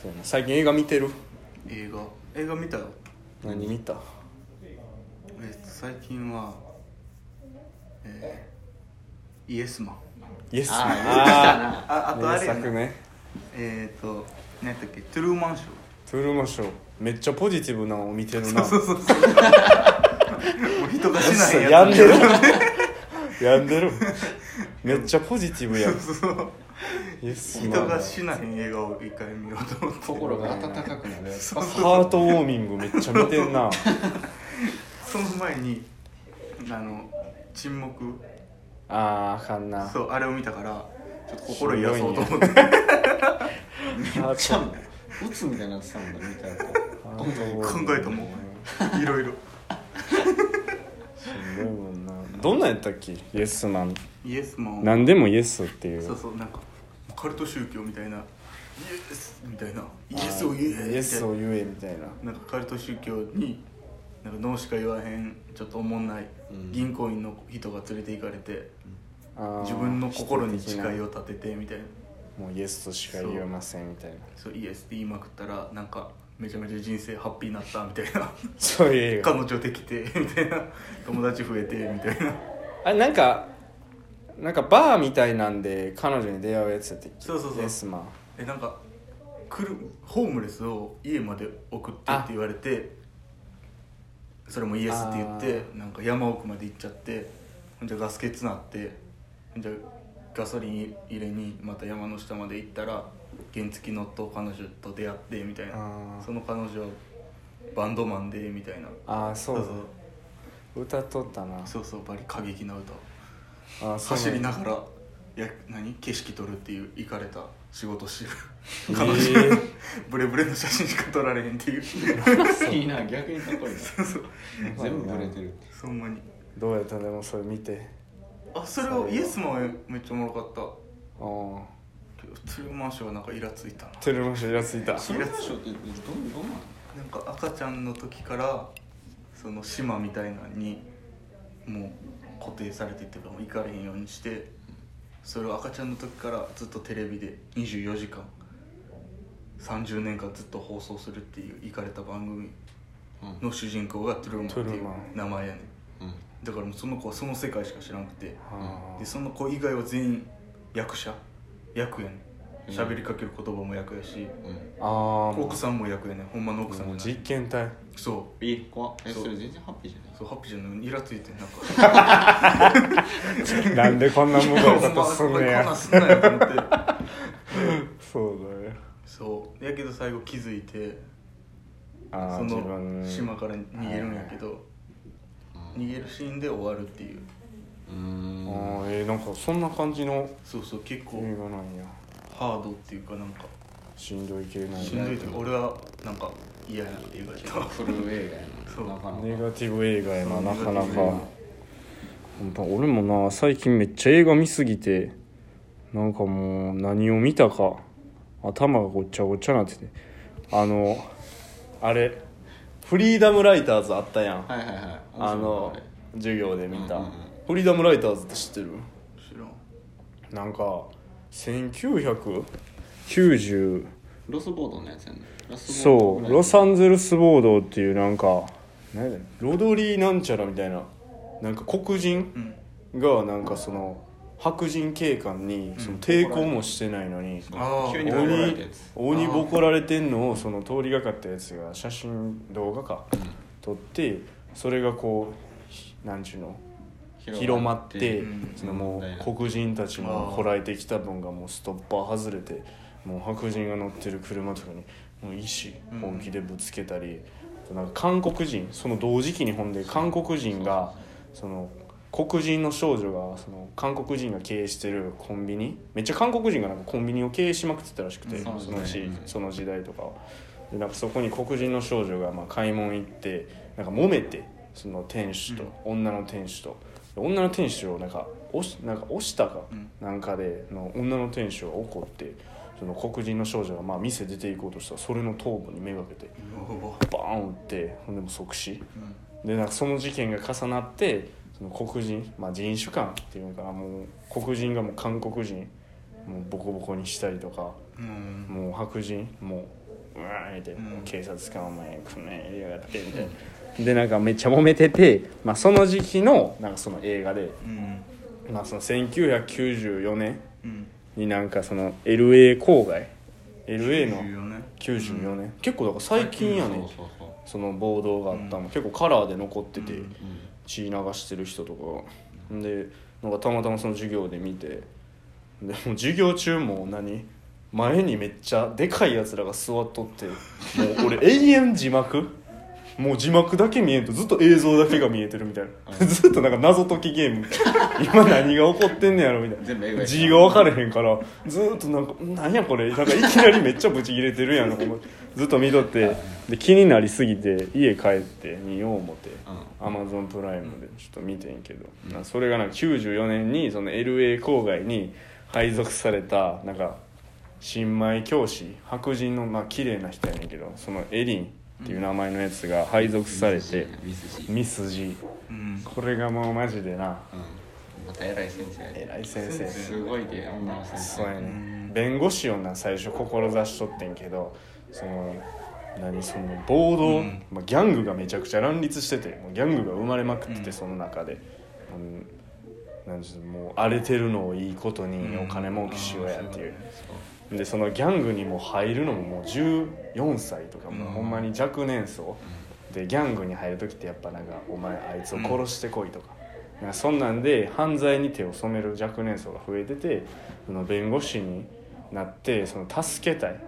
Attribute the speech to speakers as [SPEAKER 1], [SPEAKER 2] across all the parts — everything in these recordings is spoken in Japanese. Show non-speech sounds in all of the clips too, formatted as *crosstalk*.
[SPEAKER 1] そうやな最近映画見てる？
[SPEAKER 2] 映画。映画見たよ。
[SPEAKER 1] 何見た？
[SPEAKER 2] えっと最近はえー、イエスマン。
[SPEAKER 1] イエス
[SPEAKER 3] あー
[SPEAKER 1] あ
[SPEAKER 2] ああとあ
[SPEAKER 1] 名
[SPEAKER 2] れやな。
[SPEAKER 1] 作ね。
[SPEAKER 2] えっ、と何やったっけ？トゥルーマンショー。
[SPEAKER 1] トゥルーマンショー。めっちゃポジティブなのを見てるな。
[SPEAKER 2] そうそうそう *laughs* もう人がしないやつ。
[SPEAKER 1] 病んでる。病んでる。めっちゃポジティブやん。
[SPEAKER 2] そうそう人
[SPEAKER 1] マン
[SPEAKER 2] がしない映画を一回見ようと思って。
[SPEAKER 3] 心が温かくなる。やつ
[SPEAKER 1] ハートウォーミングめっちゃ見てんな。
[SPEAKER 2] その前にあの沈黙。
[SPEAKER 1] あーあかんな。
[SPEAKER 2] そうあれを見たからちょっと心癒そうと思って。
[SPEAKER 1] ハー
[SPEAKER 3] ちゃ
[SPEAKER 1] ト。
[SPEAKER 3] う鬱みたいになってたもんね見たら
[SPEAKER 2] 考えたもんいろいろ。*laughs*
[SPEAKER 1] しんどいもんな。どんなんやったっけ？イエスマン。
[SPEAKER 2] イエスマン。を
[SPEAKER 1] 何でもイエスっていう。
[SPEAKER 2] そうそうなんかカルト宗教みたいな。イエスみたいな。イエスを言えみたいな。
[SPEAKER 1] イエスを言えみたいな。
[SPEAKER 2] なんかカルト宗教になんか脳しか言わへんちょっとおもんない
[SPEAKER 3] うん。
[SPEAKER 2] 銀行員の人が連れて行かれて、
[SPEAKER 1] あー
[SPEAKER 2] 自分の心に誓いを立ててみたいな。
[SPEAKER 1] もうイエスとしか言えませんみたいな。
[SPEAKER 2] そう。イエスって言いまくったらなんかめちゃめちゃ人生ハッピーになったみたいな。
[SPEAKER 1] そういう。
[SPEAKER 2] 彼女できてみたいな。友達増えてみたいな。
[SPEAKER 1] あれなんかなんかバーみたいなんで彼女に出会うやつやって
[SPEAKER 2] そうそうそう。
[SPEAKER 1] イエスマン
[SPEAKER 2] えなんか来るホームレスを家まで送ってって言われてそれもイエスって言ってなんか山奥まで行っちゃってほんじゃガス欠なってほんじゃガソリン入れにまた山の下まで行ったら原付乗っと彼女と出会ってみたいな。その彼女はバンドマンでみたいな。
[SPEAKER 1] ああそう
[SPEAKER 2] そう。
[SPEAKER 1] 歌っとったな。
[SPEAKER 2] そうそうバリ過激な歌
[SPEAKER 1] あーそう。
[SPEAKER 2] 走りながらや何？景色撮るっていう行かれた仕事しる。彼女、
[SPEAKER 1] ー
[SPEAKER 2] ブレブレの写真しか撮られへんっていう。
[SPEAKER 3] いいな逆にかっこいいな全部ブレてる
[SPEAKER 2] そんなに。
[SPEAKER 1] どうやったでもそれ見て。
[SPEAKER 2] あそれをイエスマンはめっちゃおもろかった。
[SPEAKER 1] ああ
[SPEAKER 2] トゥルー。マンショーはなんかイラついたな。
[SPEAKER 1] テレマンショーイラついた。
[SPEAKER 3] それでしょってどんどんな
[SPEAKER 2] なんか赤ちゃんの時からその島みたいなのにもう固定されてっていうかもう行かれへんようにしてそれを赤ちゃんの時からずっとテレビで24時間30年間ずっと放送するっていう行かれた番組
[SPEAKER 3] うん。
[SPEAKER 2] の主人公がトゥルーマンっていう
[SPEAKER 1] トゥルーマン。
[SPEAKER 2] 名前やねん。
[SPEAKER 3] うん。
[SPEAKER 2] だからもうその子はその世界しか知らなくて。
[SPEAKER 1] あ。
[SPEAKER 2] でその子以外は全員役者役やねん喋りかける言葉も役やし、
[SPEAKER 3] うん。
[SPEAKER 1] あ
[SPEAKER 2] 奥さんも役やね。んほんまの奥さん
[SPEAKER 1] うも実験体。
[SPEAKER 2] そ
[SPEAKER 3] え怖っ。え
[SPEAKER 2] そう。
[SPEAKER 3] それ全然ハッピーじゃない？う
[SPEAKER 2] そうハッピーじゃない。イラついてんなんか。*laughs*
[SPEAKER 1] なんでこんな無駄なことすん
[SPEAKER 2] こん
[SPEAKER 1] ねや。
[SPEAKER 2] なんすんなよと思って。
[SPEAKER 1] そうだよ
[SPEAKER 2] そう。やけど最後気づいて
[SPEAKER 1] ああ
[SPEAKER 2] そ
[SPEAKER 1] 自分。
[SPEAKER 2] の島から逃げるんやけど逃げるシーンで終わるっていう。
[SPEAKER 3] うーん。
[SPEAKER 1] ああえー、なんかそんな感じの
[SPEAKER 2] そうそう結構。
[SPEAKER 1] 映画なんや
[SPEAKER 2] ハードっていうかなんか
[SPEAKER 1] しんどい系なん
[SPEAKER 2] しん
[SPEAKER 1] や
[SPEAKER 2] どいというか俺はなんか嫌やなっていうか
[SPEAKER 3] フル映画やな。なかなか。
[SPEAKER 1] ネガティブ映画やななかなか。俺もな最近めっちゃ映画見すぎてなんかもう何を見たか頭がごっちゃごっちゃなってて。あのあれフリーダムライターズあったやん。
[SPEAKER 3] はいはいはい。
[SPEAKER 1] あの授業で見た、
[SPEAKER 3] うんうんうん。
[SPEAKER 1] フリーダムライターズって知ってる？
[SPEAKER 2] 知らん。
[SPEAKER 1] なんか1990
[SPEAKER 3] ロスボードのやつやね。
[SPEAKER 1] そう。ロサンゼルスボードっていうなんかロドリーなんちゃらみたいな。なんか黒人
[SPEAKER 2] うん。
[SPEAKER 1] がなんかその白人警官にその抵抗もしてないのに、
[SPEAKER 2] あー。
[SPEAKER 3] 急にボコられ
[SPEAKER 1] 鬼鬼ボコられてんのをその通りがかったやつが写真動画か。撮ってそれがこうひなんちゅうの？広まって、
[SPEAKER 2] うん
[SPEAKER 1] そのもう黒人たち
[SPEAKER 2] あ
[SPEAKER 1] も
[SPEAKER 2] ー
[SPEAKER 1] こらえてきた分がもうストッパー外れてもう白人が乗ってる車とかにもう石
[SPEAKER 2] うん。
[SPEAKER 1] 本気でぶつけたり、なんか韓国人その同時期にほんで韓国人がその黒人の少女がその韓国人が経営してるコンビニめっちゃ韓国人がなんかコンビニを経営しまくってたらしくて、
[SPEAKER 2] うん。
[SPEAKER 1] そのし
[SPEAKER 3] うん
[SPEAKER 1] その時代とかは。でなんかそこに黒人の少女がまあ買い物行ってなんか揉めてその店主と、女の店主と女の店主をなんか押しなんか押したか
[SPEAKER 2] うん。
[SPEAKER 1] なんかでの女の店主が怒ってその黒人の少女がまあ店出て行こうとしたらそれの頭部にめがけてバーン撃ってほんでもう即死。
[SPEAKER 2] うん。
[SPEAKER 1] でなんかその事件が重なってその黒人、まあ、人種間っていうのかなもう黒人がもう韓国人もうボコボコにしたりとか
[SPEAKER 2] うん。
[SPEAKER 1] もう白人もううわーって、
[SPEAKER 2] ん。
[SPEAKER 1] 警察官お前こんなんやりやがってみたいなでなんかめっちゃ揉めてて、まあ、その時期のなんかその映画で、
[SPEAKER 2] うん。
[SPEAKER 1] まあ、その1994年
[SPEAKER 2] うん。
[SPEAKER 1] になんかその LA 郊外 LA の
[SPEAKER 2] 94年。
[SPEAKER 1] 94年、結構だから最近やね。ん。
[SPEAKER 3] そ
[SPEAKER 1] の暴動があったの、結構カラーで残ってて、
[SPEAKER 2] うん。
[SPEAKER 1] 血流してる人とかでなんかたまたまその授業で見てでもう授業中も何？前にめっちゃでかいやつらが座っとってもう俺永遠字幕？もう字幕だけ見えんとずっと映像だけが見えてるみたいな。*laughs* ずっとなんか謎解きゲーム。みたいな今何が起こってんねやろみたいな。字が分かれへんからずっとなんか「なんやこれ」なんかいきなりめっちゃブチ切れてるやん。*laughs* ずっと見とって。で気になりすぎて家帰って見よう思って。アマゾンプライムでちょっと見てんけど、なそれがなんか94年にその LA 郊外に配属されたなんか新米教師。白人のまあ綺麗な人やねんけどそのエリンっていう名前のやつが配属されて
[SPEAKER 3] ミスジ。
[SPEAKER 1] これがもうマジでな。
[SPEAKER 3] うん。また偉い先生
[SPEAKER 1] 偉い先生。
[SPEAKER 3] すごいで女の先生。
[SPEAKER 1] そうやね。弁護士をな最初志しとってんけどその何その暴動、
[SPEAKER 2] うん。
[SPEAKER 1] まあ、ギャングがめちゃくちゃ乱立しててもうギャングが生まれまくってて、
[SPEAKER 2] うん。
[SPEAKER 1] その中で、うん、なんもう荒れてるのをいいことにお金儲けしようやっていう、でそのギャングにも入るのももう14歳とかもほんまに若年層、でギャングに入る時ってやっぱなんか「お前あいつを殺してこい」とか,、なんかそんなんで犯罪に手を染める若年層が増えててその弁護士になってその助けたい。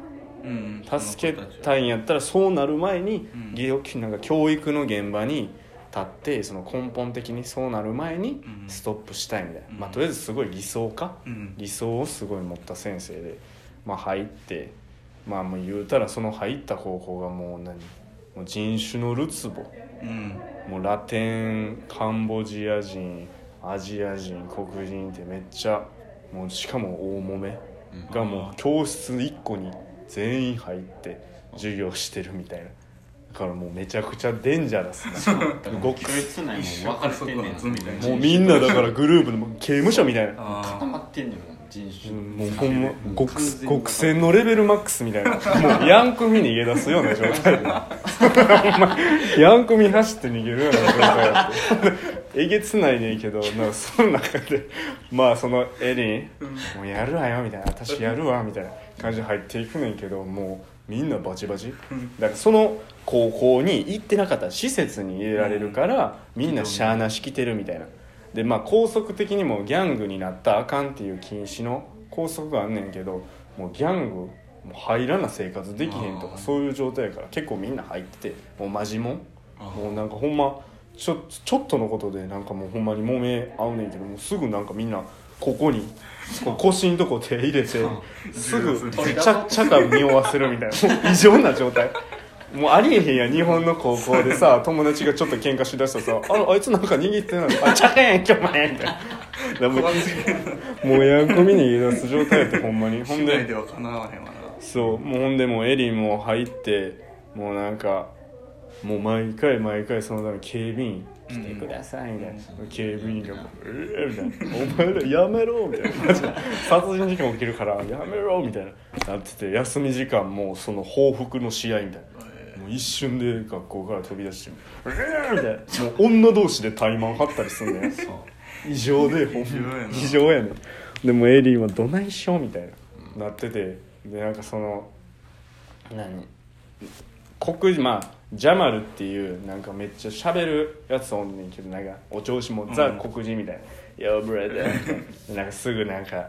[SPEAKER 2] うん
[SPEAKER 1] 助けたいんやったらそうなる前に、
[SPEAKER 2] うん。
[SPEAKER 1] なんか教育の現場に立ってその根本的にそうなる前に
[SPEAKER 2] うん。
[SPEAKER 1] ストップしたいみたいな、
[SPEAKER 2] うん。
[SPEAKER 1] まあ、とりあえずすごい理想家、
[SPEAKER 2] うん。
[SPEAKER 1] 理想をすごい持った先生で、まあ、入ってまあもう言うたらその入った高校がもう何？もう人種のるつぼ。
[SPEAKER 2] うん。
[SPEAKER 1] もうラテンカンボジア人アジア人黒人ってめっちゃもうしかも大揉めがもう教室1個に全員入って授業してるみたいな。だからもうめちゃくちゃデンジャラスな。
[SPEAKER 3] ご教室内も分かれてんねん
[SPEAKER 2] 一緒にそこはみたい
[SPEAKER 1] もうみんなだからグループでもう刑務所みたいな。
[SPEAKER 2] あ
[SPEAKER 3] 固まってんねん人種。
[SPEAKER 1] もうほんま極極戦のレベルマックスみたいな。もうヤン組逃げ出すような状態。*laughs* でヤン組走って逃げるような状態やって。えげつないねんけどなんかその中でまあそのエリン「もうやるわよ」みたいな「私やるわ」みたいな感じで入っていくねんけどもうみんなバチバチ。だからその高校に行ってなかったら施設に入れられるからみんなしゃーなし来てるみたいなでまあ校則的にもギャングになったらあかんっていう禁止の校則があんねんけどもうギャングもう入らな生活できへんとかそういう状態やから結構みんな入っててもうマジもん
[SPEAKER 2] あ
[SPEAKER 1] もうなんかほんまちょちょっとのことでなんかもうほんまに揉め合うねんけどもうすぐなんかみんなここにこう腰のとこ手入れてすぐちゃちゃか匂わせるみたいな異常な状態もうありえへんやん日本の高校でさ *laughs* 友達がちょっと喧嘩しだしたらさ「ああいつなんか握ってないのあちゃかやんけお前」みたいな。*laughs* もうもうやんこみ逃げ出す状態やってほんまに。ほんで
[SPEAKER 2] ではかなわへんわな。
[SPEAKER 1] そうもうほんでもうエリンも入ってもうなんかもう毎回毎回そのため警備員来てくださいみたいな、警備員がもう「ええみたいな「お前らやめろ」みたいな。殺人事件起きるから「やめろ」みたいな。なってて休み時間もその報復の試合みたいな一瞬で学校から飛び出して「ええみたいな。もう女同士で怠慢張ったりすんねん。異常でほん
[SPEAKER 2] 異常やな。
[SPEAKER 1] 異常やねん。でもエリンはどないしようみたいな、なっててでなんかその何？黒人まあジャマルっていうなんかめっちゃ喋るやつおんねんけどなんかお調子もザ
[SPEAKER 2] うん
[SPEAKER 1] 黒人みたいな「Yo brother」でなんかすぐなんか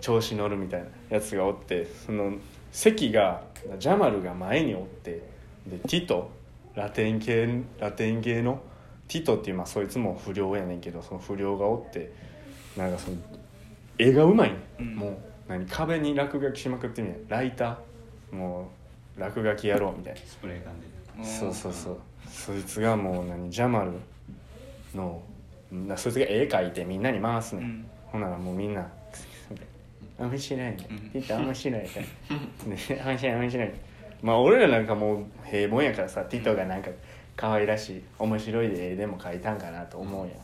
[SPEAKER 1] 調子乗るみたいなやつがおってその席がジャマルが前におってでティトラテン系ラテン系のティトっていうまあそいつも不良やねんけどその不良がおってなんかその絵がうまいね、
[SPEAKER 2] うん。
[SPEAKER 1] もう何壁に落書きしまくってみたいライター。もう落書きやろうみたいな。
[SPEAKER 3] スプレー缶で
[SPEAKER 1] そうそうそう。そいつがもう何ジャマルのなそいつが絵描いてみんなに回すね、
[SPEAKER 2] うん。ん
[SPEAKER 1] ほんならもうみんな「面白いね
[SPEAKER 2] うん。
[SPEAKER 1] ピッタ面白いね」*laughs* ね面白い面白いまあ俺らなんかもう平凡やからさティトがなんか可愛らしい面白い絵でも描いたんかなと思うやん、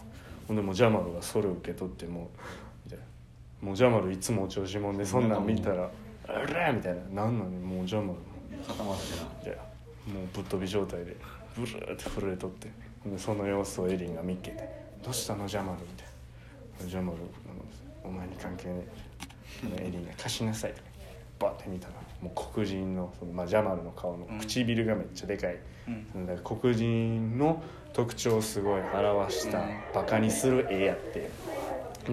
[SPEAKER 1] ほんでもうジャマルがそれを受け取ってもうもうジャマルいつもお調子者でそんなん見たら「あら!」みたいな「なんなのもうジャマル。
[SPEAKER 3] 固まってな。
[SPEAKER 1] でもうぶっ飛び状態でブルーって震えとってでその様子をエリンが見っけて「どうしたのジャマル」みたいな「ジャマルお前に関係ねえ」エリンが「貸しなさい」とかバッて見たらもう黒人のその、まあ、ジャマルの顔の唇がめっちゃでかい、
[SPEAKER 2] うん。
[SPEAKER 1] だから黒人の特徴をすごい表したバカにする絵やって。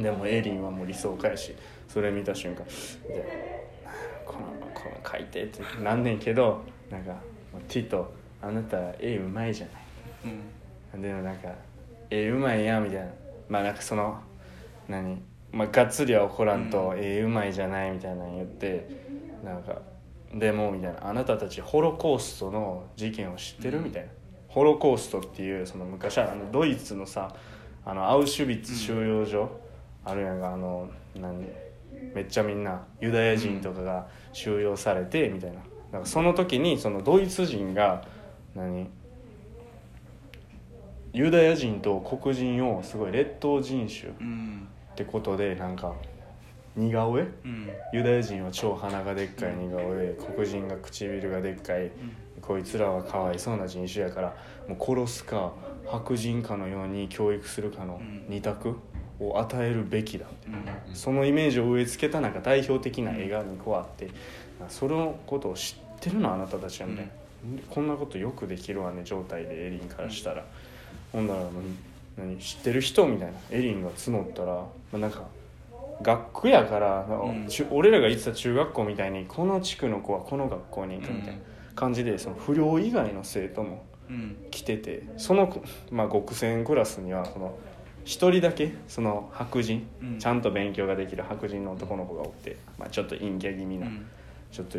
[SPEAKER 1] でもエリンはもう理想家やしそれ見た瞬間でこのこの書いてってなんねんけどなんか「ティトあなた絵うまいじゃない」
[SPEAKER 2] うん。
[SPEAKER 1] でもなんか「絵うまいや」みたいな。まあなんかその何まあがっつりは怒らんと「絵うまいじゃない」みたいなの言ってなんか「でも」みたいな「あなたたちホロコーストの事件を知ってる?」みたいな「ホロコースト」っていうその昔はあのドイツのさあのアウシュビッツ収容所、あるやんかあの何めっちゃみんなユダヤ人とかが収容されてみたいな。なんかその時にそのドイツ人が何？ユダヤ人と黒人をすごい劣等人種
[SPEAKER 2] うん。
[SPEAKER 1] ってことでなんか似顔絵？
[SPEAKER 2] うん。
[SPEAKER 1] ユダヤ人は超鼻がでっかい似顔絵。黒人が唇がでっかい。こいつらはかわいそうな人種やからもう殺すか白人かのように教育するかの
[SPEAKER 2] うん。
[SPEAKER 1] 二択を与えるべきだ
[SPEAKER 2] うん。
[SPEAKER 1] そのイメージを植え付けたなんか代表的な絵が2個あってそのことを知ってるのあなたたちはみたいな、こんなことよくできるわね状態でエリンからしたら、ほんなら何知ってる人みたいな。エリンが募ったら、まあ、なんか学区やから
[SPEAKER 2] うん。
[SPEAKER 1] 俺らが行ってた中学校みたいにこの地区の子はこの学校に行くみたいな感じでその不良以外の生徒も
[SPEAKER 2] うん。
[SPEAKER 1] 来ててその、まあ、極戦クラスにはその一人だけその白人、
[SPEAKER 2] うん。
[SPEAKER 1] ちゃんと勉強ができる白人の男の子がおって、まあ、ちょっと陰キャ気味な、
[SPEAKER 2] うん。
[SPEAKER 1] ちょっと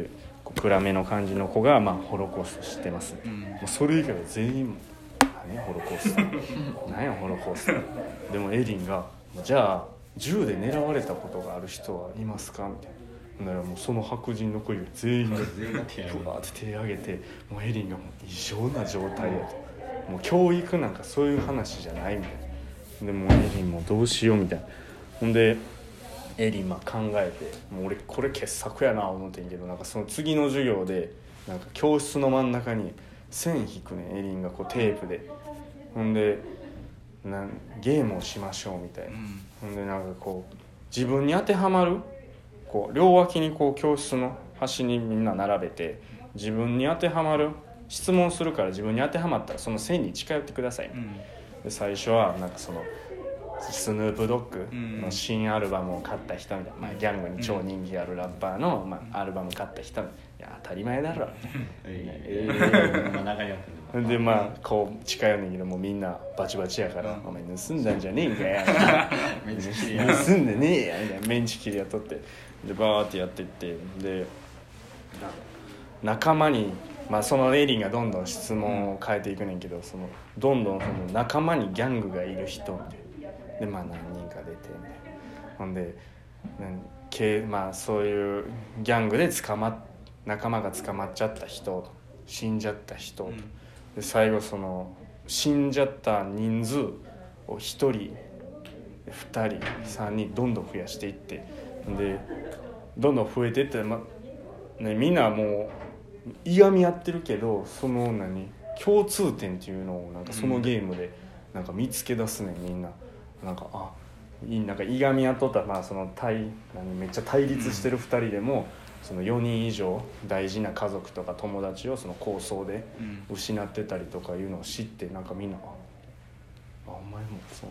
[SPEAKER 1] 暗めの感じの子が、まあ、ホロコースト知ってます、
[SPEAKER 2] うん。
[SPEAKER 1] もうそれ以外は全員何やホロコース。ト何やホロコース。トでもエリンが「じゃあ銃で狙われたことがある人はいますか?」みたいな。ならもうその白人の子以外全員がふわーって手挙げてもうエリンがもう異常な状態やと。もう教育なんかそういう話じゃないみたいな。でもうエリンもどうしようみたいな。ほんでエリンまあ考えてもう俺これ傑作やな思ってんけどなんかその次の授業でなんか教室の真ん中に線引くねんエリンがこうテープで。ほんでなんゲームをしましょうみたいな、
[SPEAKER 2] うん。
[SPEAKER 1] ほんでなんかこう自分に当てはまるこう両脇にこう教室の端にみんな並べて自分に当てはまる質問するから自分に当てはまったらその線に近寄ってください、
[SPEAKER 2] うん。
[SPEAKER 1] で最初はなんかそのスヌープドッグの新アルバムを買った人みたいな、まあ、ギャングに超人気あるラッパーの、まあ、アルバム買った人みたいな。いや当たり前だろ。*laughs*
[SPEAKER 3] え
[SPEAKER 1] え *laughs*
[SPEAKER 3] まあ中にあってるの
[SPEAKER 1] でまあこう近寄んねんけどもうみんなバチバチやから「
[SPEAKER 2] うん。
[SPEAKER 1] お前盗んだんじゃねえんかよ」*laughs*
[SPEAKER 3] めっちゃ綺麗や
[SPEAKER 1] 盗んでねえやみたいな。メンチ切りやっとって。でバーってやってって。でな仲間に、まあ、そのエリンがどんどん質問を変えていくねんけどそのどんどんその仲間にギャングがいる人みたいな。でまあ何人か出てみたいな。ほんでけまあそういうギャングで捕まっ仲間が捕まっちゃった人死んじゃった人、
[SPEAKER 2] うん
[SPEAKER 1] で最後その死んじゃった人数を1人2人3人どんどん増やしていってでどんどん増えていって、まね、みんなもういがみ合ってるけどその何共通点っていうのをなんかそのゲームでなんか見つけ出すねんみんな。なんかあいいなんかいがみ合っとった。まあその対何めっちゃ対立してる2人でも、その4人以上大事な家族とか友達をその抗争で
[SPEAKER 2] うん。
[SPEAKER 1] 失ってたりとかいうのを知ってなんかみんなああお前もそう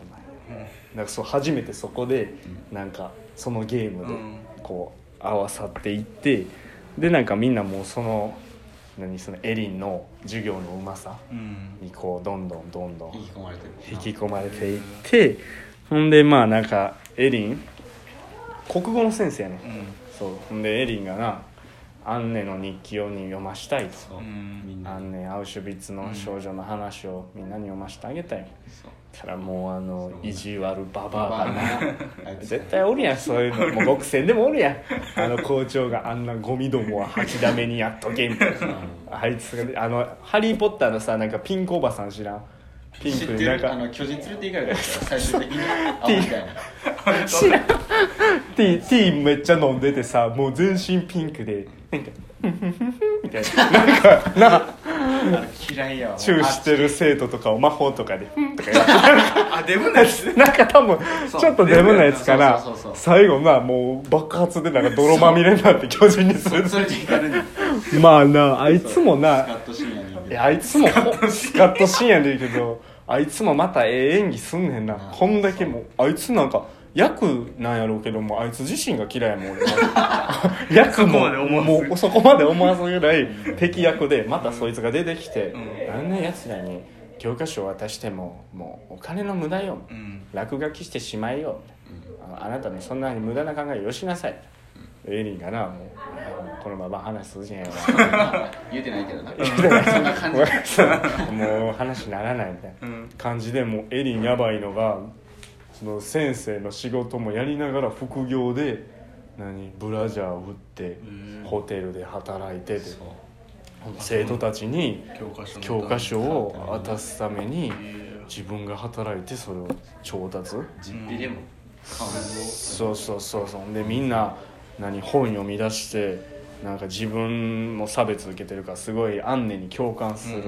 [SPEAKER 1] なんや。なんかそう初めてそこでなんかそのゲームで
[SPEAKER 2] うん。
[SPEAKER 1] こう合わさっていってでなんかみんなもうその何そのエリンの授業のうまさ
[SPEAKER 2] うん。
[SPEAKER 1] にこうどんどんどんどん
[SPEAKER 3] 引き込まれてる。
[SPEAKER 1] 引き込まれていってほんでまあなんかエリン国語の先生やねん。
[SPEAKER 2] うん
[SPEAKER 1] そう。ほんでエリンがなアンネの日記をに読ましたいと。アンネアウシュビッツの少女の話をみんなに読ませてあげたい
[SPEAKER 3] そう
[SPEAKER 1] たらもうあの意地悪ババアがな。絶対おるやんそういうの。もう極戦でもおるやん。あの校長があんなゴミどもは吐きだめにやっとけみたいな。あいつがあの「ハリー・ポッター」のさなんかピンクおばさん知らん？ピン
[SPEAKER 3] 知って
[SPEAKER 1] クになんか。
[SPEAKER 3] るあの巨人連れて行かれたやつ最終的に。あみたいな
[SPEAKER 1] 知らんティーティーめっちゃ飲んでてさもう全身ピンクで。なんか「みたいな。なんかな
[SPEAKER 3] 嫌いやわ
[SPEAKER 1] チューしてる生徒とかを魔法とかで「うん」とかやって
[SPEAKER 2] あデブなやつ *laughs*
[SPEAKER 1] なんか多分ちょっとデブなやつかな最後なもう爆発でなんか泥まみれになって巨人にするまあなあいつも
[SPEAKER 3] ス
[SPEAKER 1] ないやあいつもスカッと深夜でいいけどあいつもまたええ演技すんねんな。
[SPEAKER 3] うん
[SPEAKER 1] こんだけもうあいつなんか役なんやろうけどもあいつ自身が嫌いやもん俺 *laughs* 役ももうそこまで思わすぐらい敵役でまたそいつが出てきて、
[SPEAKER 2] うん。
[SPEAKER 1] あん。なやつらに教科書を渡してももうお金の無駄よ、
[SPEAKER 2] うん。
[SPEAKER 1] 落書きしてしまいよ、ああなたのそんなに無駄な考えよしなさい、エリンがなもう。あこのまま話すじゃんよ
[SPEAKER 3] 言うてないけどな。そんな感じ。
[SPEAKER 1] もう話にならないみたいな
[SPEAKER 2] うん。
[SPEAKER 1] 感じでもうエリンやばいのがその先生の仕事もやりながら副業で何ブラジャーを売って
[SPEAKER 2] うん。
[SPEAKER 1] ホテルで働いてて生徒たちに
[SPEAKER 2] 教科書
[SPEAKER 1] を渡すために自分が働いてそれを調達。
[SPEAKER 3] 実費でも
[SPEAKER 1] そうそうそうそう。でみんな何本読み出してなんか自分も差別受けてるからすごいアンネに共感する、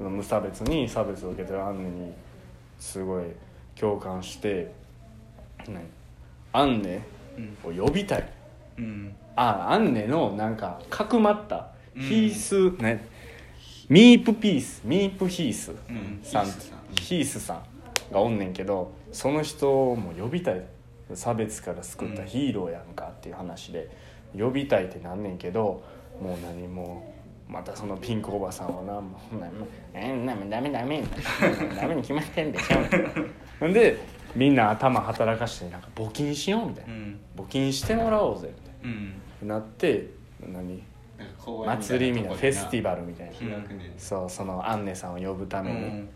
[SPEAKER 2] うん。
[SPEAKER 1] 無差別に差別を受けてるアンネにすごい共感して何アンネ
[SPEAKER 2] うん。
[SPEAKER 1] を呼びたい。
[SPEAKER 2] うん。
[SPEAKER 1] あアンネのなんかかくまった
[SPEAKER 2] うん。
[SPEAKER 1] ヒース、ねミープピースミープヒース
[SPEAKER 2] うん。
[SPEAKER 1] さん。
[SPEAKER 3] ヒースさん。
[SPEAKER 1] ヒースさんがおんねんけどその人も呼びたい差別から救ったヒーローやんかっていう話で呼びたいってなんねんけどもう何もまたそのピンクおばさんはな「もうなえなダメダメ。ダメに決まってんでしょ」ほんでみんな頭働かしてなんか募金しようみたいうな、
[SPEAKER 2] ん。
[SPEAKER 1] 募金してもらおうぜ。みたい
[SPEAKER 2] うん。
[SPEAKER 1] ななって何？祭りみたいなフェスティ
[SPEAKER 3] バ
[SPEAKER 1] バルみたいな。そうそのアンネさんを呼ぶために、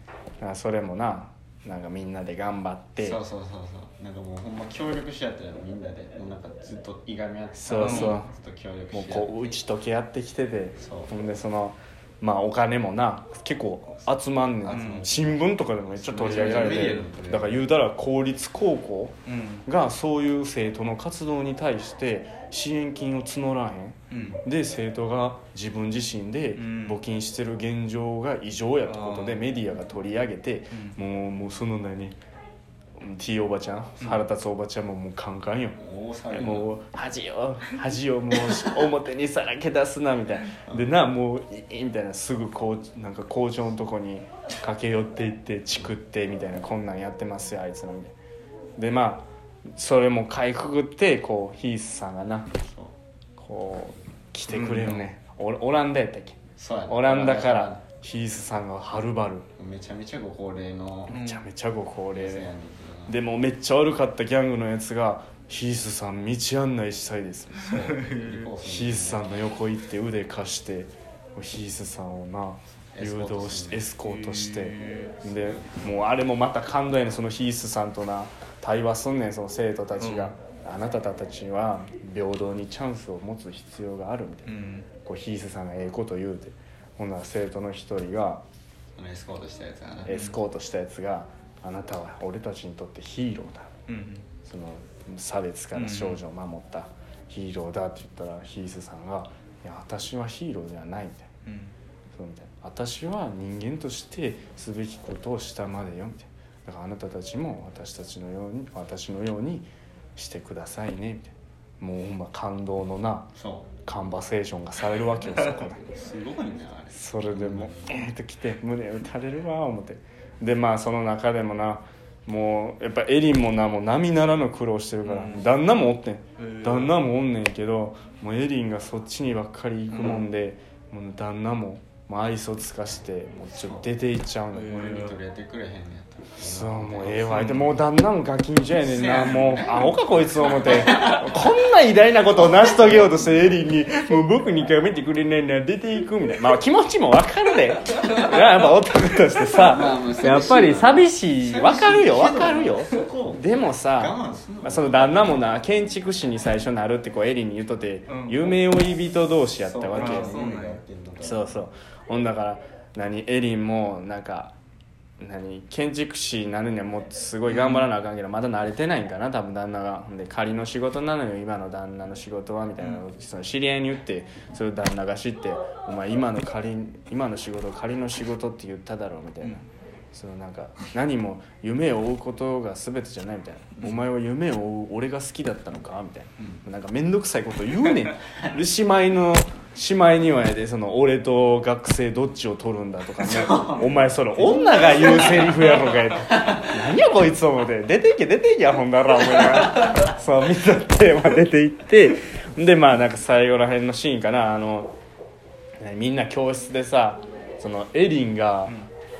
[SPEAKER 1] それもななんかみんなで頑張って。
[SPEAKER 3] そうそうそうそう。なんかもうほんま協力し合ってるのみんなでもうなんかずっといがみ合って
[SPEAKER 1] そうそう。
[SPEAKER 3] ずっと協力し合って。
[SPEAKER 1] もうこう打ち解け合ってきてて。
[SPEAKER 3] そう。
[SPEAKER 1] ほんでそのまあお金もな結構集まんねん、
[SPEAKER 3] 集まる
[SPEAKER 1] 新聞とかでもめっちゃ取り上げられ
[SPEAKER 3] メディア
[SPEAKER 1] てだから言うたら公立高校
[SPEAKER 2] うん。
[SPEAKER 1] がそういう生徒の活動に対して支援金を募らへん。
[SPEAKER 2] うん。
[SPEAKER 1] で生徒が自分自身で
[SPEAKER 2] うん。
[SPEAKER 1] 募金してる現状が異常やってことでメディアが取り上げてもうもうその何 T おばちゃん？
[SPEAKER 2] うん。
[SPEAKER 1] 腹立つおばちゃんももうカンカンよ。もう恥を。恥をもう表にさらけ出すなみたいな。でなもういいみたいな。すぐこうなんか校長のとこに駆け寄っていってチクってみたいなこんなんやってますよあいつらみたいな。でまあそれもかいくぐってこうヒースさんがなこう来てくれるね、オラオランダやったっけ？オランダからヒースさんがはるばる。
[SPEAKER 3] めちゃめちゃご高齢の
[SPEAKER 2] うん
[SPEAKER 1] めちゃめちゃご高齢。ででもめっちゃ悪かったギャングのやつが「ヒースさん道案内したいです」ヒースさんの横行って腕貸してヒースさんをな誘導してエスコートして。
[SPEAKER 2] へ
[SPEAKER 1] でもうあれもまた感動やねんそのヒースさんとな対話すんねんその生徒たちが、あなたたちは平等にチャンスを持つ必要があるみたいな、
[SPEAKER 2] うん。
[SPEAKER 1] こうヒースさんがええこと言うて。ほんなら生徒の一人が
[SPEAKER 3] エスコートしたやつやな。
[SPEAKER 1] エスコートしたやつが「あなたは俺たちにとってヒーローだ」
[SPEAKER 2] うん
[SPEAKER 1] その差別から少女を守ったヒーローだって言ったらヒースさんが「いや私はヒーローではない」みたいな。
[SPEAKER 2] うん。
[SPEAKER 1] そうみたいな「私は人間としてすべきことをしたまでよ」みたいな「だからあなたたちも私たちのように私のようにしてくださいね」みたいな。もうほんま感動のな
[SPEAKER 3] そ
[SPEAKER 1] カンバセーションがされるわけよそこで。
[SPEAKER 3] う *laughs* すごいねあれ。
[SPEAKER 1] それでもうえー、と来て胸打たれるわ思ってでまあその中でもなもうやっぱエリンもなもう並ならぬ苦労してるから、
[SPEAKER 2] うん。
[SPEAKER 1] 旦那もおってん。
[SPEAKER 2] ー。
[SPEAKER 1] 旦那もおんねんけどもうエリンがそっちにばっかり行くもんで、もう旦那ももう愛想つかしてもうちょっと出ていっちゃうのよ、
[SPEAKER 2] へー
[SPEAKER 3] 俺に取り合ってくれへんねや。ったら
[SPEAKER 1] そうもうええわ。でもう旦那もガキンじゃやねんな。もうアホかこいつ思って。こんな偉大なことを成し遂げようとしてエリンに「もう僕にかめてくれないなら出ていく」みたいな。まあ気持ちもわかるで。やっぱ男としてさ。やっぱり寂しい。わかるよ。わかるよ。でも
[SPEAKER 3] 我
[SPEAKER 1] さその旦那もな建築士に最初なるってこうエリンに言っとって、
[SPEAKER 2] うん。
[SPEAKER 1] 夢追い人同士やったわけ
[SPEAKER 2] そう
[SPEAKER 1] そう。ほんだから何？エリンもなんか何建築士になるにはもうすごい頑張らなあかんけど、まだ慣れてないんかな多分旦那が。で仮の仕事なのよ。今の旦那の仕事はみたいな。のをその知り合いに言ってそれを旦那が知って「お前今の仮今の仕事仮の仕事って言っただろ」みたいな。そのなんか何も夢を追うことが全てじゃないみたいな「お前は夢を追う俺が好きだったのか?」みたいな、なんか面倒くさいこと言うねん。*laughs* でしまいのしまいにはやでその俺と学生どっちを取るんだとかね。お前それ女が言うセリフやろかいって。*laughs* 何やこいつ思って。出ていけ出ていけやほんだら思いながらそう見たって、まあ、出て行って。でまあなんか最後らへんのシーンかな。あのねみんな教室でさそのエリンが、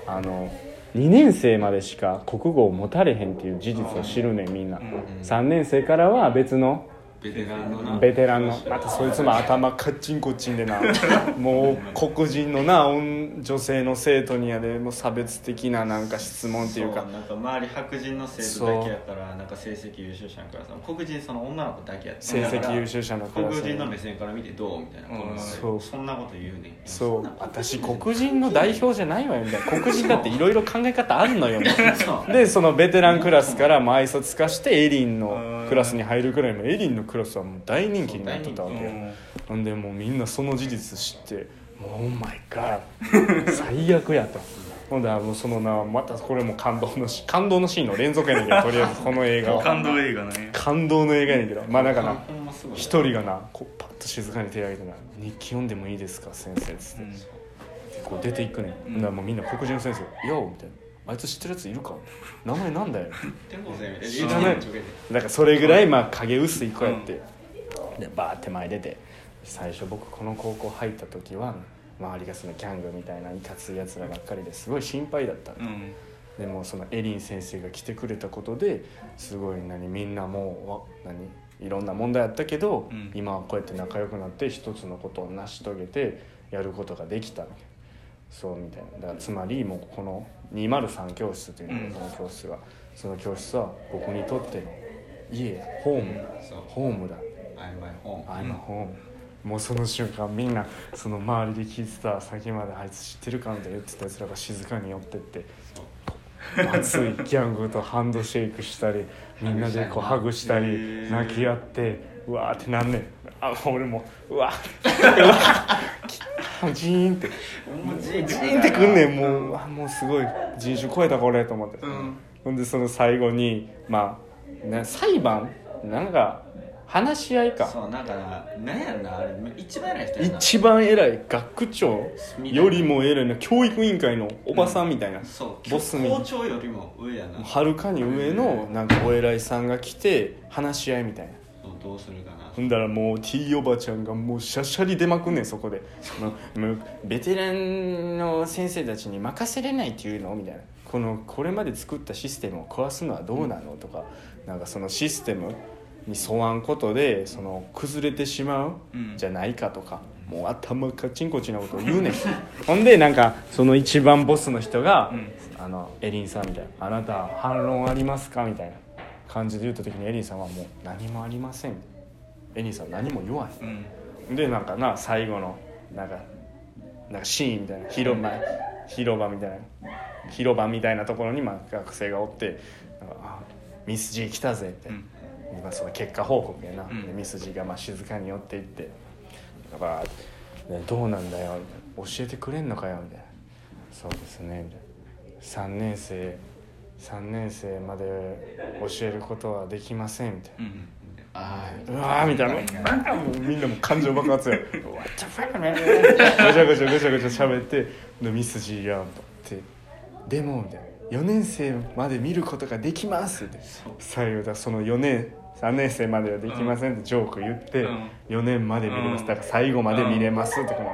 [SPEAKER 1] あの2年生までしか国語を持たれへんっていう事実を知るねんみんな、3年生からは別の
[SPEAKER 3] ベテランのな。
[SPEAKER 1] ベテランのまたそいつも頭カッチンコッチンでな。*laughs* もう黒人のな女女性の生徒にやでもう差別的ななんか質問っていうか。
[SPEAKER 3] なんか周り白人の生徒だけやからなんか成績優秀者やからさ。黒人その女の子だけやった。
[SPEAKER 1] 成績優秀者のクラス
[SPEAKER 3] 黒人の目線から見てどうみたいな
[SPEAKER 2] うん
[SPEAKER 1] そう。
[SPEAKER 3] そんなこと言うねん。
[SPEAKER 1] そう。私黒人の代表じゃないわよみたいな。黒人だっていろいろ考え方あるのよ *laughs* でそのベテランクラスからもう愛想尽かしてエリンのクラスに入るくらいもエリンのクラスはもう大人気になってたわけよ。
[SPEAKER 2] うん
[SPEAKER 1] ほんでもうみんなその事実知ってもうオーマイガー最悪やと。ほんでもうそのなまたこれも感動のシ感動のシーンの連続やねんけどとりあえずこの映画は。
[SPEAKER 2] 感動映画ね。
[SPEAKER 1] 感動の映画やねんけどまあだから
[SPEAKER 3] ほんますごい
[SPEAKER 1] 一人がなこうパッと静かに手を挙げてな「日記読んでもいいですか先生」っつって、こう出ていくねん、
[SPEAKER 2] うん。
[SPEAKER 1] だからもうみんな黒人の先生「よう」みたいな「あいつ知ってるやついるか？名前なんだよ」知らない。だからそれぐらいまあ影薄い子やって、でバーって前出て。最初僕この高校入った時は周りがそのギャングみたいないかついやつらばっかりですごい心配だったの、
[SPEAKER 2] うん。
[SPEAKER 1] でもそのエリン先生が来てくれたことですごい何みんなもうわ何いろんな問題あったけど、
[SPEAKER 2] うん。
[SPEAKER 1] 今はこうやって仲良くなって一つのことを成し遂げてやることができたそうみたいな。だからつまりもうこの203教室というの
[SPEAKER 2] うん
[SPEAKER 1] がその教室が、その教室は僕にとっての家ホーム、ホームだ。
[SPEAKER 3] I'm my home
[SPEAKER 1] I'm home、もうその瞬間みんなその周りで聞いてた先まであいつ知ってるかみたいな言ってたやつらが静かに寄ってって熱いギャングとハンドシェイクしたりみんなでこうハグしたり *laughs* 泣き合ってうわーってなんねん。あ俺もうわうわ *laughs* ジーンって
[SPEAKER 3] ジ
[SPEAKER 1] ジーンってくんねんもううわもうすごい人種超えたこれと思って、
[SPEAKER 2] うん。
[SPEAKER 1] ほんでその最後にまあ、ね、裁判？なんか話し合いか。
[SPEAKER 3] そうなんかななんやろなあれ一番偉い人やな。
[SPEAKER 1] 一番偉い学長よりも偉いな教育委員会のおばさんみたいな、
[SPEAKER 3] そう
[SPEAKER 1] ボスみ
[SPEAKER 3] 校長よりも上やな。
[SPEAKER 1] はるかに上のなんかお偉いさんが来て話し合いみたいな
[SPEAKER 3] どうするかな。
[SPEAKER 1] ほんだらもう T おばちゃんがもうシャシャリ出まくんねんそこで。もう。もうベテランの先生たちに任せれないっていうのみたいなこのこれまで作ったシステムを壊すのはどうなのとかなんかそのシステムに沿わんことでその崩れてしまう
[SPEAKER 2] うん。
[SPEAKER 1] じゃないかとか、もう頭カチンコチンなことを言うねん。*laughs* ほんでなんかその一番ボスの人が、
[SPEAKER 2] うん。
[SPEAKER 1] あのエリンさんみたいな「あなた反論ありますか?」みたいな感じで言った時にエリンさんはもう「何もありません」エリンさん何も言わへん。
[SPEAKER 2] うん。
[SPEAKER 1] でなんかな最後のなんかなんかシーンみたいな広場広場みたいな広場みたいなところにまあ学生がおってなんかあ「ミス G 来たぜ」って、
[SPEAKER 2] うん。
[SPEAKER 1] まあ、その結果報告やな、
[SPEAKER 2] うん。
[SPEAKER 1] でミス G がまあ静かに寄っていって「バーってねどうなんだよ」みたいな「教えてくれんのかよ」みたいな「そうですね」みたいな。3年生3年生まで教えることはできませんみたいな。
[SPEAKER 2] うん
[SPEAKER 3] あ
[SPEAKER 1] うわーみたいな。もうみんなもう感情爆発や「What the fuck man」ごちゃごちゃごちゃごちゃ喋ってでミスジーやんとって「でも」みたいな「4年生まで見ることができます」って最後だその4年3年生まではできませんってジョーク言って、
[SPEAKER 2] うん
[SPEAKER 1] 4年まで見れます
[SPEAKER 2] うん
[SPEAKER 1] だから最後まで見れますってこの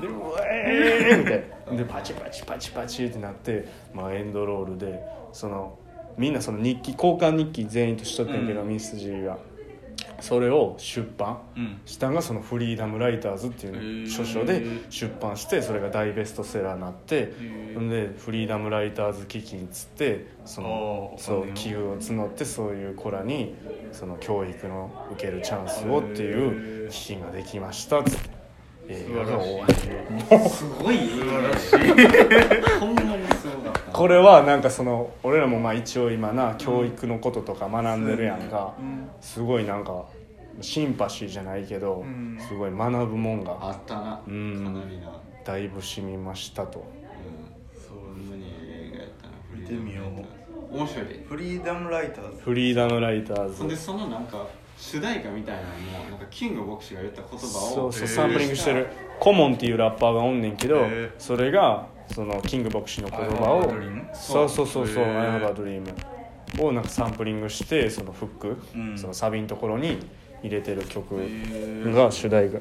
[SPEAKER 1] でうわーみたいなでパチパチパチパチってなって、まあ、エンドロールでそのみんなその日記交換日記全員としとってんけど、
[SPEAKER 2] うん。
[SPEAKER 1] ミスジーが。それを出版
[SPEAKER 2] うん。
[SPEAKER 1] したんがその「フリーダム・ライターズ」っていう著書で出版してそれが大ベストセラーになってんでフリーダム・ライターズ基金っつってそのそう寄付を募ってそういう子らにその教育の受けるチャンスをっていう基金ができましたっつって映画が終わる
[SPEAKER 3] すごい素晴らしい。ほんまにすごかったな
[SPEAKER 1] これはなんかその俺らもまあ一応今な教育のこととか学んでるやんか。
[SPEAKER 2] うん
[SPEAKER 1] すごいなんかシンパシーじゃないけど
[SPEAKER 2] うん
[SPEAKER 1] すごい学ぶもんが。
[SPEAKER 3] あったな。か
[SPEAKER 1] うん
[SPEAKER 3] なりな。うん。
[SPEAKER 1] だいぶ染みましたと。
[SPEAKER 2] そう
[SPEAKER 3] ほんまに映画やったな。
[SPEAKER 2] 見てみよう。
[SPEAKER 3] 面白いで
[SPEAKER 2] フリーダムライターズ。
[SPEAKER 1] フリーダムライターズ。
[SPEAKER 3] そんでそのなんか主題歌みたいなのもなんかキング牧師が言った言葉を
[SPEAKER 1] そうそうサンプリングしてるコモンっていうラッパーがおんねんけどそれがそのキング牧師の言葉をそうそうそうそう「
[SPEAKER 2] へー。
[SPEAKER 1] I have a dream」をなんかサンプリングしてそのフック、
[SPEAKER 2] うん。
[SPEAKER 1] そのサビのところに入れてる曲が主題が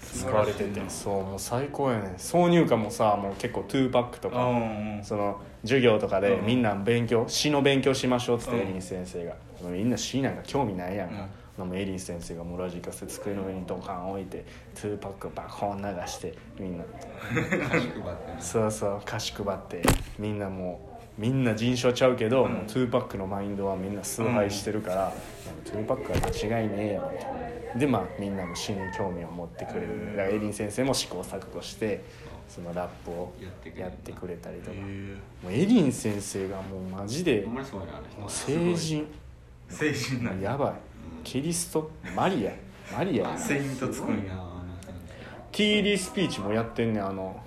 [SPEAKER 2] 素
[SPEAKER 1] 使われててそうもう最高やね。挿入歌もさもう結構2パックと
[SPEAKER 2] う
[SPEAKER 1] か
[SPEAKER 2] ん。
[SPEAKER 1] その授業とかで
[SPEAKER 2] うん
[SPEAKER 1] みんな勉強詩の勉強しましょうっつって
[SPEAKER 2] うん。
[SPEAKER 1] エリン先生がみんな詩なんか興味ないやんか、
[SPEAKER 2] うん。
[SPEAKER 1] エリン先生がもうラジカセ机の上にドカン置いて2パックバコン流してみんな。
[SPEAKER 3] 歌詞配ってな
[SPEAKER 1] そうそう歌詞配って。みんなもうみんな人種はちゃうけど、
[SPEAKER 2] うん。
[SPEAKER 1] もう2パックのマインドはみんな崇拝してるから、2パックは間違いねえよみたいな。でまあみんなも詩に興味を持ってくれる。だからエリン先生も試行錯誤してそのラップを
[SPEAKER 3] やってくれ
[SPEAKER 1] たりとか。
[SPEAKER 2] へ
[SPEAKER 1] もうエリン先生がもうマジでもう聖人。
[SPEAKER 2] ー精神なんや。
[SPEAKER 1] やばい。キリスト？マリア？マリアやな。*laughs*
[SPEAKER 2] セイントつくんや
[SPEAKER 1] TD スピーチもやってんねん。あの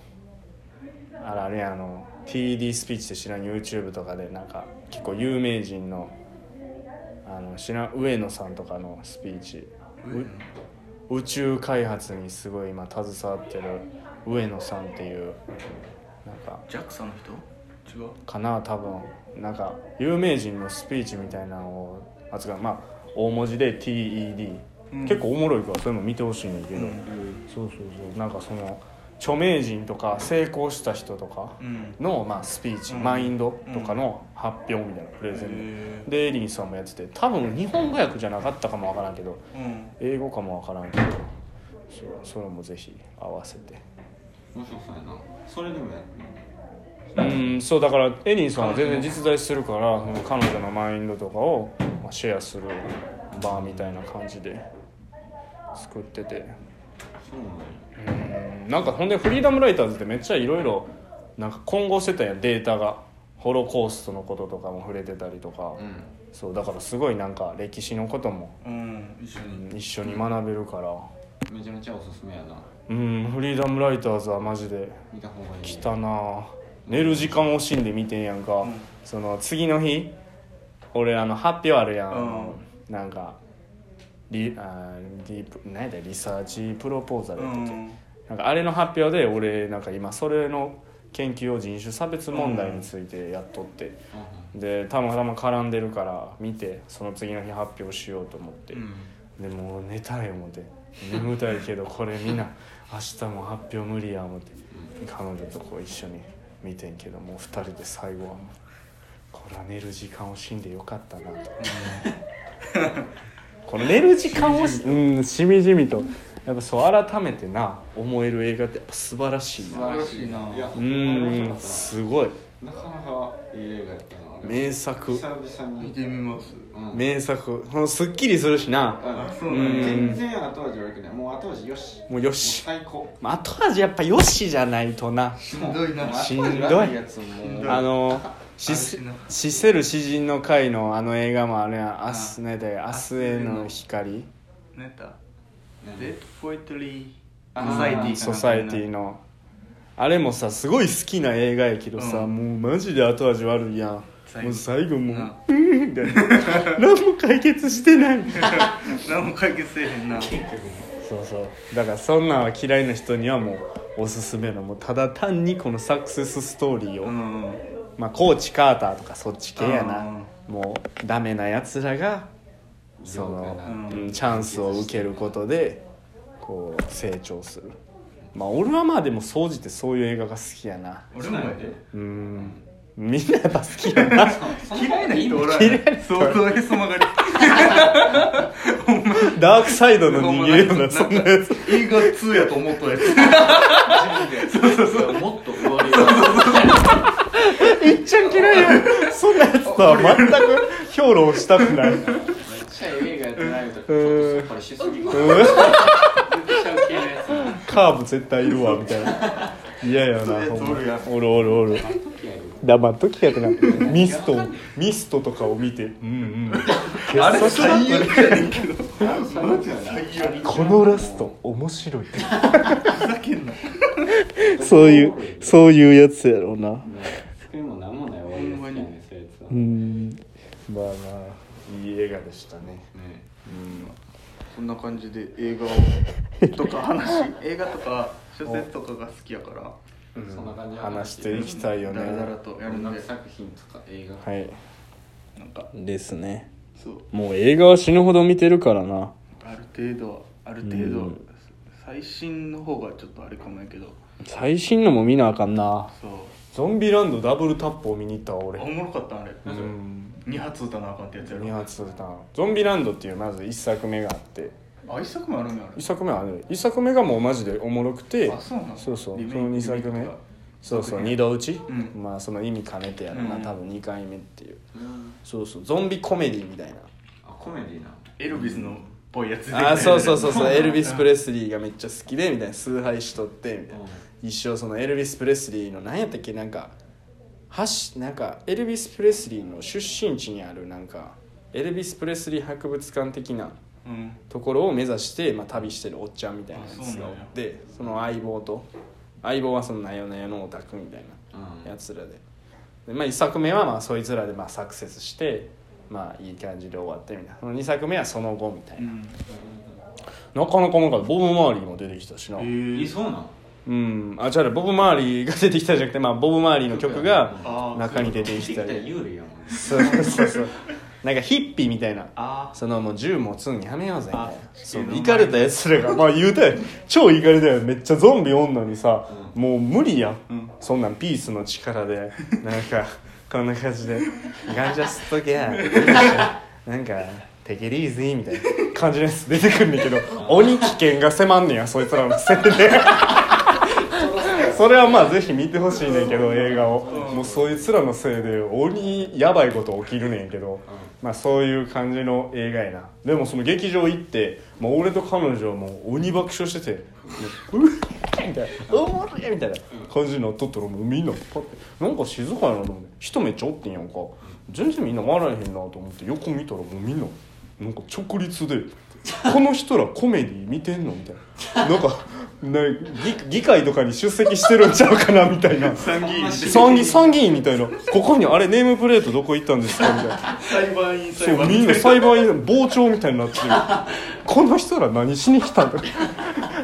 [SPEAKER 1] あれあれやあの TD スピーチって知らん？YouTube とかでなんか結構有名人のあの知らん？上野さんとかのスピーチ。う宇宙開発にすごい今携わってる。上野さんっていうなんか
[SPEAKER 2] JAXA の人？違う？
[SPEAKER 1] かな多分。なんか有名人のスピーチみたいなのを扱う。まあ大文字で TED、
[SPEAKER 2] うん。
[SPEAKER 1] 結構おもろいからそういうの見てほしいんだけど、
[SPEAKER 2] うん。
[SPEAKER 1] そうそうそう。なんかその著名人とか成功した人とか
[SPEAKER 2] うん。
[SPEAKER 1] の、まあ、スピーチ、
[SPEAKER 2] うん。
[SPEAKER 1] マインドとかの発表みたいなプレゼン
[SPEAKER 2] へ
[SPEAKER 1] で、でエリンさんもやってて多分日本語訳じゃなかったかもわからんけど
[SPEAKER 2] うん。
[SPEAKER 1] 英語かもわからんけどそうそれもぜひ合わせて。
[SPEAKER 3] 面白そうやなそれでもやってる
[SPEAKER 1] うんそうだからエリンさんは全然実在してるからその彼女のマインドとかを、まあ、シェアするバーみたいな感じで作ってて。
[SPEAKER 3] そうなん
[SPEAKER 1] なんかほんでフリーダムライターズってめっちゃいろいろなんか混合してたやんデータが。ホロコーストのこととかも触れてたりとか、
[SPEAKER 3] うん。
[SPEAKER 1] そうだからすごいなんか歴史のことも
[SPEAKER 2] うん一緒に。
[SPEAKER 1] 一緒に学べるから。
[SPEAKER 3] めちゃめちゃおすすめやな。
[SPEAKER 1] うんフリーダムライターズはマジで来たな寝る時間惜しんで見てんやんか、
[SPEAKER 2] うん。
[SPEAKER 1] その次の日俺あの発表あるやん、あのなんかリあーディープ何やったリサーチプロポーザル
[SPEAKER 2] う
[SPEAKER 1] やったっけ、
[SPEAKER 2] ん。
[SPEAKER 1] なんかあれの発表で俺なんか今それの研究を人種差別問題についてやっとって、でたまたま絡んでるから見てその次の日発表しようと思って、
[SPEAKER 2] うん。
[SPEAKER 1] でもう寝たい思って。眠たいけどこれみんな。明日も発表無理や思って。彼女とこう一緒に見てんけどもう2人で最後はもうこれは寝る時間を死んでよかったなと、この寝る時間をしうんしみじみと。やっぱそう改めてな思える映画ってやっぱ素晴らしい
[SPEAKER 2] 素
[SPEAKER 1] な
[SPEAKER 2] 晴らしいな。
[SPEAKER 1] うんすごい。
[SPEAKER 3] なかなかいい映画やったな
[SPEAKER 1] 名作。
[SPEAKER 3] 久々に。
[SPEAKER 2] 見てみます。
[SPEAKER 3] うん。
[SPEAKER 1] 名作。すっきりするしな。
[SPEAKER 3] 全然後味悪くない。もう後味よし。
[SPEAKER 1] もうよし。
[SPEAKER 3] 最高。
[SPEAKER 1] まあ後味やっぱよしじゃないとな。
[SPEAKER 2] しんどいな。
[SPEAKER 1] しんどい。あのし
[SPEAKER 2] あるしな
[SPEAKER 1] 死せる詩人の会のあの映画もあるやん「明日ねで。明日への光。
[SPEAKER 2] 何やった？
[SPEAKER 3] 何？
[SPEAKER 2] でポエトリー。
[SPEAKER 3] あ
[SPEAKER 2] ソサエティ」
[SPEAKER 1] ソサエティの。あれもさすごい好きな映画やけどさ、
[SPEAKER 2] うん。
[SPEAKER 1] もうマジで後味悪いやんもう最後もう
[SPEAKER 2] な「
[SPEAKER 1] うん」みたいな。何も解決してない。*laughs*
[SPEAKER 2] 何も解決せえへんな。
[SPEAKER 1] そうそう。だからそんなんは嫌いな人にはもうおすすめのもうただ単にこのサクセスストーリーを、
[SPEAKER 2] うん
[SPEAKER 1] まあコーチ・カーターとかそっち系やな。
[SPEAKER 2] うん
[SPEAKER 1] もうダメなやつらがその、うんチャンスを受けることでこう成長する。まあ俺はまあでも総じてそういう映画が好きやな。
[SPEAKER 2] 俺もやで。
[SPEAKER 1] うんみんなやっぱ好きやな。*laughs*
[SPEAKER 2] 嫌いな人おらん
[SPEAKER 1] 嫌いな
[SPEAKER 2] 相当へそ曲がり
[SPEAKER 1] ダークサイドの人間よなそんなやつ。
[SPEAKER 2] 映画2やと思ったやつ。
[SPEAKER 3] もっと終わ
[SPEAKER 1] いっちゃん嫌いやそんなやつとは全く評論したくない。
[SPEAKER 3] めっちゃ映画やってないとちょっとさっぱりしすぎる
[SPEAKER 1] うん。
[SPEAKER 3] う系のやつ。
[SPEAKER 1] カーブ絶対いるわみたいな。嫌やな
[SPEAKER 2] そういうやつ
[SPEAKER 1] ほんま。
[SPEAKER 2] おるやん。
[SPEAKER 1] おるおる黙っときやくなミスト *laughs* ミストとかを見て。うんうん。
[SPEAKER 2] あれ最悪やねんけど。
[SPEAKER 1] このラスト面白い。
[SPEAKER 2] ふざけんな。
[SPEAKER 1] そういうそういうやつやろうな。
[SPEAKER 3] 作りもなんもない終わりですねそういうやつは。
[SPEAKER 1] うん。まあまあいい映画でしたね。
[SPEAKER 3] ね。
[SPEAKER 2] そんな感じで映画をとか話映画とか小説とかが好きやから
[SPEAKER 3] そんな感じで
[SPEAKER 1] 話していきたいよね。
[SPEAKER 2] だらだらとやるんで
[SPEAKER 3] 作品とか映画。
[SPEAKER 1] はい。
[SPEAKER 2] なんか
[SPEAKER 1] ですね。
[SPEAKER 2] そう。
[SPEAKER 1] もう映画は死ぬほど見てるからな。
[SPEAKER 2] ある程度はある程度、
[SPEAKER 1] うん。
[SPEAKER 2] 最新の方がちょっとあれかもやけど。
[SPEAKER 1] 最新のも見なあかんな。
[SPEAKER 2] そう。
[SPEAKER 1] ゾンビランドダブルタップを見に行ったわ俺。
[SPEAKER 2] おもろかったあれ、
[SPEAKER 1] うん。
[SPEAKER 2] 二発撃たなあかんってやつやろ。
[SPEAKER 1] 2発出たなゾンビランドっていうまず1作目があって
[SPEAKER 2] あ一作目あるんや。あ
[SPEAKER 1] 1
[SPEAKER 2] れ
[SPEAKER 1] 作目はある。1作目がもうマジでおもろくて。
[SPEAKER 2] あそう
[SPEAKER 1] そうその2作目。そうそう。二度打ち、
[SPEAKER 2] うん。
[SPEAKER 1] まあその意味兼ねてやるな、
[SPEAKER 2] うん。
[SPEAKER 1] 多分2回目っていう。
[SPEAKER 3] うん。
[SPEAKER 1] そうそう。ゾンビコメディみたいな。
[SPEAKER 3] あコメディな。
[SPEAKER 2] エルビスのっぽいやつで。
[SPEAKER 1] あーそうそうそうそう。*laughs* エルビス・プレスリーがめっちゃ好きでみたいな。崇拝しとってみたいな
[SPEAKER 3] うん。
[SPEAKER 1] 一生そのエルビス・プレスリーの何やったっけなんかはしなんかエルビス・プレスリーの出身地にあるなんかエルビス・プレスリー博物館的な
[SPEAKER 2] うん
[SPEAKER 1] ところを目指して、まあ、旅してるおっちゃんみたいなやつがおってその相棒と相棒はそのなよなよのオタクみたい
[SPEAKER 3] うん。
[SPEAKER 1] なやつらで。で、まあ、1作目はまあそいつらでまあサクセスしてまあいい感じで終わってみたいな。その2作目はその後みたいうな、
[SPEAKER 2] ん。
[SPEAKER 1] なかなかなんかボブ・マーリーも出てきたしな、
[SPEAKER 2] え
[SPEAKER 3] え
[SPEAKER 2] ー、
[SPEAKER 3] そうなん？
[SPEAKER 1] うん。あじゃあボブ・マーリーが出てきたじゃなくて、まあ、ボブ・マーリーの曲が中に出てきたり。そうそうそうなんかヒッピーみたいな。
[SPEAKER 2] あ。
[SPEAKER 1] そのもう銃持つんやめようぜ。みたいな
[SPEAKER 2] あ。
[SPEAKER 1] そかれたやつらがまあ言うたよ超イかれたよめっちゃゾンビおんのにさ、もう無理やん、
[SPEAKER 2] うん。
[SPEAKER 1] そんなんピースの力で。*laughs* なんかこんな感じで「ガンジャ吸っとけや」*laughs* なんか「テケリーズイ」みたいな感じのやつ出てくんねんけど鬼危険が迫んねやそいつらのせいでそれはまあぜひ見てほしいねんけど映画を。もうそいつらのせいで鬼やばいこと起きるねんけどまあそういう感じの映画やな。でもその劇場行ってもう俺と彼女はもう鬼爆笑してて *laughs* うっみたいな「おもろい!」みたいな。感じになっとったらもうみんなパッてなんか静かやなと思って人めっちゃおってんやんか。全然みんな笑えへんなと思って横見たらもうみんななんか直立で *laughs* この人らコメディ見てんのみたいな。なんかな議議会とかに出席してるんちゃうかなみたいな。*laughs*
[SPEAKER 2] 参議院
[SPEAKER 1] 参議参議院みたいな。ここにあれネームプレートどこ行ったんですかみたいな。
[SPEAKER 2] 裁判員
[SPEAKER 1] そ
[SPEAKER 2] 裁判。
[SPEAKER 1] うみんな裁判員傍聴みたいになってる。この人ら何しに来たんだ？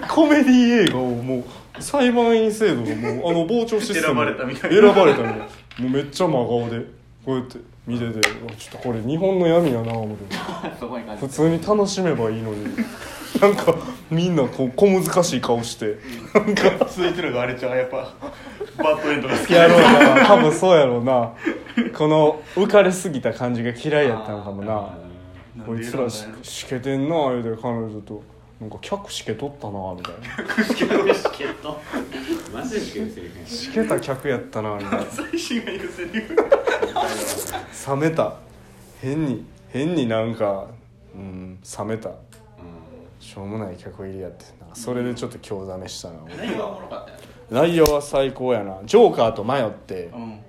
[SPEAKER 1] コメディ映画をもう裁判員制度がもうあの傍聴システム。
[SPEAKER 2] 選ばれたみたいな。
[SPEAKER 1] 選ばれたみたいなもうめっちゃ真顔でこうやって見ててちょっとこれ日本の闇やな思っ *laughs* て。普通に楽しめばいいのに *laughs* なんかみんなこう小難しい顔して。なんか。
[SPEAKER 2] 続いてるのがあれちゃう？やっぱバッドエンドが好き。
[SPEAKER 1] やろうな。多分そうやろうな。この浮かれすぎた感じが嫌いやったのかもな。こいつらししけてんなあれで彼女と。なんか客しけとったなみたいな。
[SPEAKER 3] チケットマジで受けるセリフ
[SPEAKER 1] しけた客やったなみたいな。
[SPEAKER 2] 最新が言うセリフ
[SPEAKER 1] 冷めた。変に変になんかうん冷めたしょうもない客入りやってなんかそれでちょっと興ざめしたな。俺
[SPEAKER 3] 内容はおもろかったよ
[SPEAKER 1] 内容は最高やな。ジョーカーと迷って
[SPEAKER 2] うん。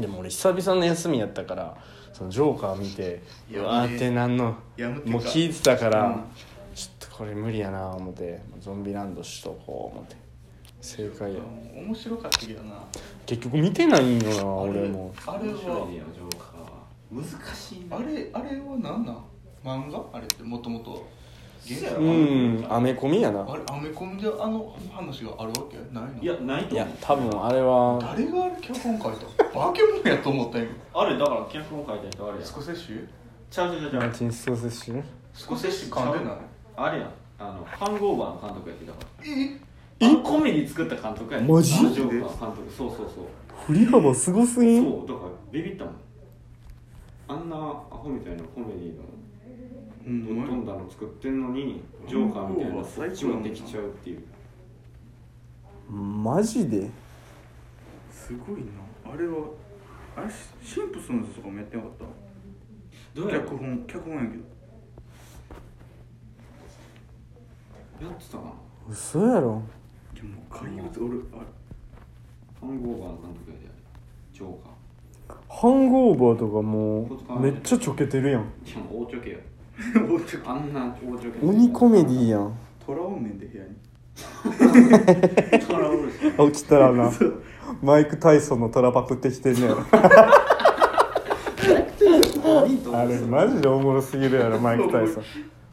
[SPEAKER 1] でも俺久々の休みやったからそのジョーカー見て
[SPEAKER 2] いうや
[SPEAKER 1] わーってなんの
[SPEAKER 2] やむって
[SPEAKER 1] もう聞いてたから、
[SPEAKER 2] うん。
[SPEAKER 1] ちょっとこれ無理やな思ってゾンビランドしとこう思って。正解や。
[SPEAKER 2] うん面白かったけどな。
[SPEAKER 1] 結局見てないんよな俺も。
[SPEAKER 2] あれ
[SPEAKER 3] 面白い
[SPEAKER 2] は
[SPEAKER 3] ねジョーカーは。難しいね。
[SPEAKER 2] あれあれは何なん？漫画？あれってもともと
[SPEAKER 1] うん。アメコミやな。
[SPEAKER 2] あれアメコミであの話があるわけ？ないの？
[SPEAKER 3] いやないと
[SPEAKER 1] いや多分あれは。
[SPEAKER 2] 誰があれ脚本書いた？バケモンやと思ったんや。
[SPEAKER 3] あれだから脚本書いた人あれや
[SPEAKER 2] スコセッシュ？
[SPEAKER 3] ちゃうちゃうちゃうちゃう。
[SPEAKER 1] マーティン・スコセッシね
[SPEAKER 2] スコセッシュ？噛んでない？
[SPEAKER 3] あれやん。あのハングオーバーの監督やってたから。
[SPEAKER 2] え？
[SPEAKER 3] えコメディ作った監督やね
[SPEAKER 1] マジ？
[SPEAKER 3] ジョーカー監督。そうそうそう。
[SPEAKER 1] 振り幅すごすぎん？
[SPEAKER 3] そうだからビビったもん。あんなアホみたいなコメディの
[SPEAKER 2] うん
[SPEAKER 3] ぶっ飛んだの作ってんのにジョーカーみたいなそっちもできちゃうっていう。
[SPEAKER 1] マジで？す
[SPEAKER 2] ごいな。あれはあれシンプソンズとかもやってなかった？
[SPEAKER 3] どうやろ？
[SPEAKER 2] 脚本脚本やけど。
[SPEAKER 3] やってたかな？
[SPEAKER 1] 嘘やろ？
[SPEAKER 2] でも怪物俺あ
[SPEAKER 3] ハングオーバーの監督やであれジョーカ
[SPEAKER 1] ハングオーバーとかもうめっちゃちょけてるやん。
[SPEAKER 3] いやもう大ちょけ *laughs* あんな
[SPEAKER 1] 鬼コメディやん。
[SPEAKER 2] ねんで部屋に。*laughs*
[SPEAKER 3] トラおるし
[SPEAKER 1] 起きたらな。マイク・タイソンのトラパクってきてんねやろ。*laughs* あれマジでおもろすぎるやろマイク・タイソン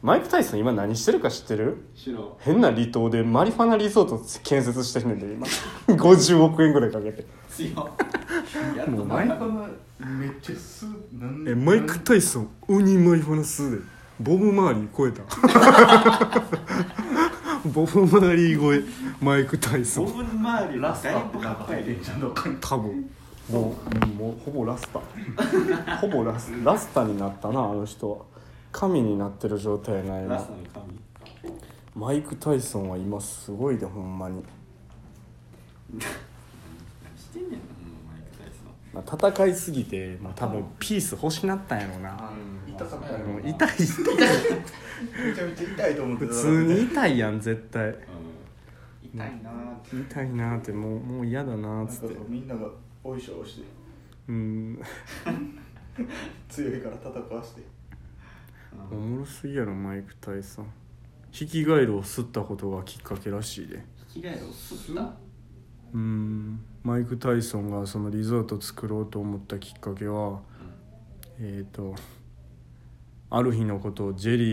[SPEAKER 1] マイク・タイソン今何してるか知ってる？
[SPEAKER 3] 白
[SPEAKER 1] 変な離島でマリファナリゾート建設してんねんで今50億円ぐらいかけて。
[SPEAKER 3] 強っ。やっと
[SPEAKER 1] もう
[SPEAKER 2] マイクのめっちゃすなん
[SPEAKER 1] えマイク・タイソン鬼マリファナ吸うで。ボブ・マーリー超えた。*laughs* ボブ・マーリー超え。マイク・タイソン。
[SPEAKER 3] ボブ周り
[SPEAKER 2] ラスタ
[SPEAKER 3] だい
[SPEAKER 2] ってなん
[SPEAKER 3] かっこいい
[SPEAKER 2] 入ってんじゃんどっかに
[SPEAKER 1] 多分。もうもうほぼラスタ *laughs* ほぼラスラスタになったなあの人は神になってる状態やないな
[SPEAKER 3] ラストの神。
[SPEAKER 1] マイク・タイソンは今す。ごいでほんまに、
[SPEAKER 3] 何してんねんなマイク・タイソン。
[SPEAKER 1] まあ、戦いすぎて、まあ、多分ピース欲しなったんやろな。
[SPEAKER 2] 痛かったよ
[SPEAKER 1] もう痛い。
[SPEAKER 2] めちゃめちゃ痛いと思ってた。
[SPEAKER 1] 普通に痛いやん絶対。
[SPEAKER 3] うん。痛いなーって。
[SPEAKER 1] 痛いなってもうもう嫌だな
[SPEAKER 2] なんか
[SPEAKER 1] っつって。
[SPEAKER 2] みんながおいしょ押して。
[SPEAKER 1] うん。*laughs*
[SPEAKER 2] 強いから戦わして
[SPEAKER 1] おもろすぎやろマイク・タイソンヒキガエルを吸ったことがきっかけらしいで。
[SPEAKER 3] 生き返りを吸った？
[SPEAKER 1] うん。マイク・タイソンがそのリゾート作ろうと思ったきっかけはえっ、とある日のことをジェリー